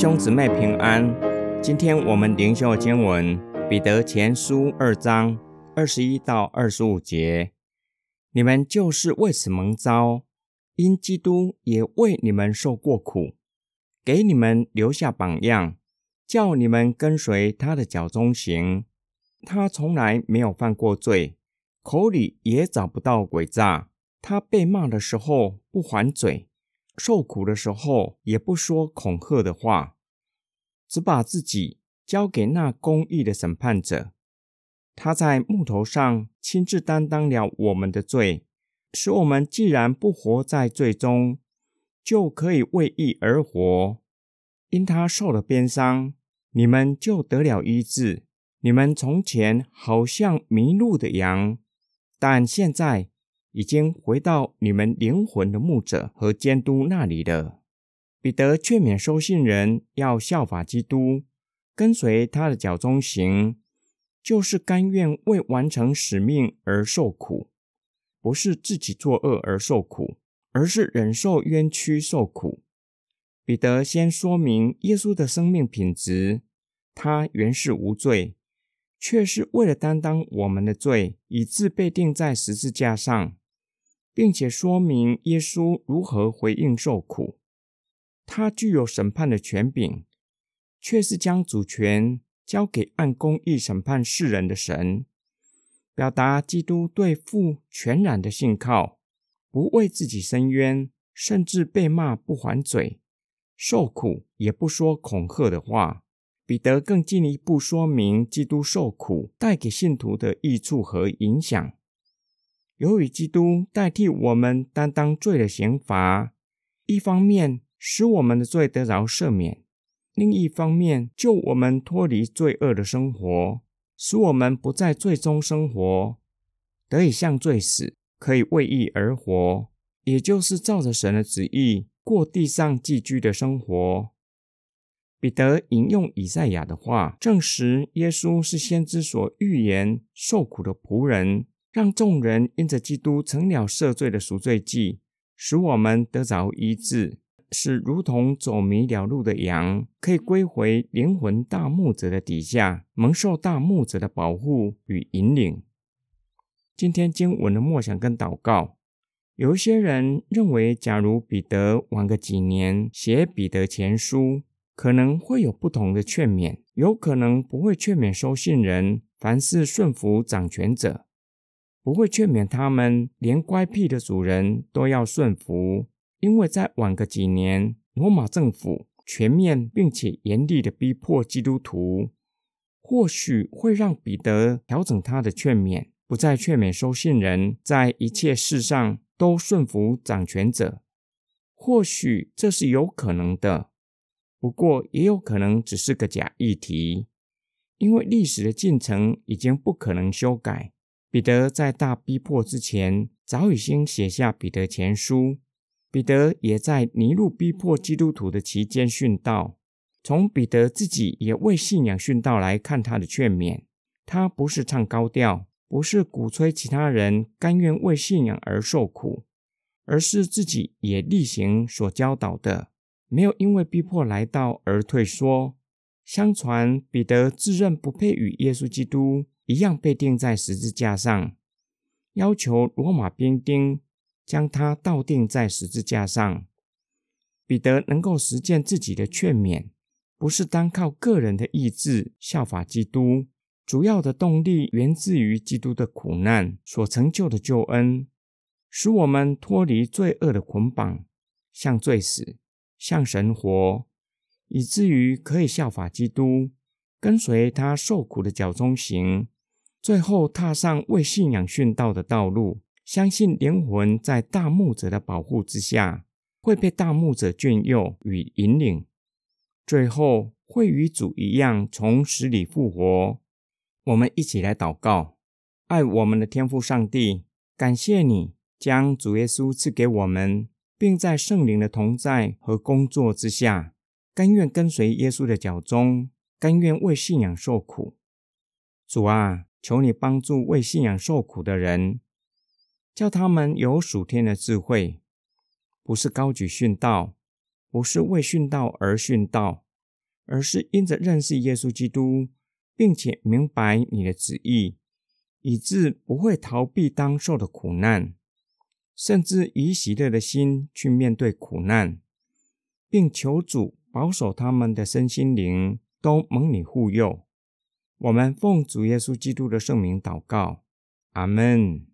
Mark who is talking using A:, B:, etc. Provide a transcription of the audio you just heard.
A: 兄姊妹平安。今天我们灵修经文《彼得前书》二章二十一到二十五节。你们就是为此蒙召，因基督也为你们受过苦，给你们留下榜样，叫你们跟随他的脚中行。他从来没有犯过罪，口里也找不到诡诈。他被骂的时候不还嘴。受苦的时候，也不说恐吓的话，只把自己交给那公义的审判者。他在木头上亲自担当了我们的罪，使我们既然不活在罪中，就可以为义而活。因他受了鞭伤，你们就得了医治。你们从前好像迷路的羊，但现在。已经回到你们灵魂的牧者和监督那里了。彼得劝勉收信人要效法基督，跟随他的脚中行，就是甘愿为完成使命而受苦，不是自己作恶而受苦，而是忍受冤屈受苦。彼得先说明耶稣的生命品质，他原是无罪，却是为了担当我们的罪，以致被钉在十字架上。并且说明耶稣如何回应受苦，他具有审判的权柄，却是将主权交给按公义审判世人的神，表达基督对父全然的信靠，不为自己伸冤，甚至被骂不还嘴，受苦也不说恐吓的话。彼得更进一步说明基督受苦带给信徒的益处和影响。由于基督代替我们担当罪的刑罚，一方面使我们的罪得着赦免，另一方面救我们脱离罪恶的生活，使我们不在罪中生活，得以向罪死，可以为义而活，也就是照着神的旨意过地上寄居的生活。彼得引用以赛亚的话，证实耶稣是先知所预言受苦的仆人。让众人因着基督成了赦罪的赎罪祭，使我们得着医治，使如同走迷了路的羊，可以归回灵魂大牧者的底下，蒙受大牧者的保护与引领。今天经文的默想跟祷告，有一些人认为，假如彼得晚个几年写彼得前书，可能会有不同的劝勉，有可能不会劝勉收信人，凡事顺服掌权者。不会劝勉他们，连乖僻的主人都要顺服，因为再晚个几年，罗马政府全面并且严厉的逼迫基督徒，或许会让彼得调整他的劝勉，不再劝勉收信人在一切事上都顺服掌权者。或许这是有可能的，不过也有可能只是个假议题，因为历史的进程已经不可能修改。彼得在大逼迫之前，早已经写下彼得前书。彼得也在尼禄逼迫基督徒的期间殉道。从彼得自己也为信仰殉道来看，他的劝勉，他不是唱高调，不是鼓吹其他人甘愿为信仰而受苦，而是自己也例行所教导的，没有因为逼迫来到而退缩。相传彼得自认不配与耶稣基督。一样被钉在十字架上，要求罗马兵丁将他倒钉在十字架上。彼得能够实践自己的劝勉，不是单靠个人的意志效法基督，主要的动力源自于基督的苦难所成就的救恩，使我们脱离罪恶的捆绑，向罪死，向神活，以至于可以效法基督，跟随他受苦的脚中行。最后踏上为信仰殉道的道路，相信灵魂在大牧者的保护之下，会被大牧者眷佑与引领，最后会与主一样从死里复活。我们一起来祷告：爱我们的天父上帝，感谢你将主耶稣赐给我们，并在圣灵的同在和工作之下，甘愿跟随耶稣的脚中，甘愿为信仰受苦。主啊！求你帮助为信仰受苦的人，叫他们有属天的智慧，不是高举殉道，不是为殉道而殉道，而是因着认识耶稣基督，并且明白你的旨意，以致不会逃避当受的苦难，甚至以喜乐的心去面对苦难，并求主保守他们的身心灵都蒙你护佑。我们奉主耶稣基督的圣名祷告，阿门。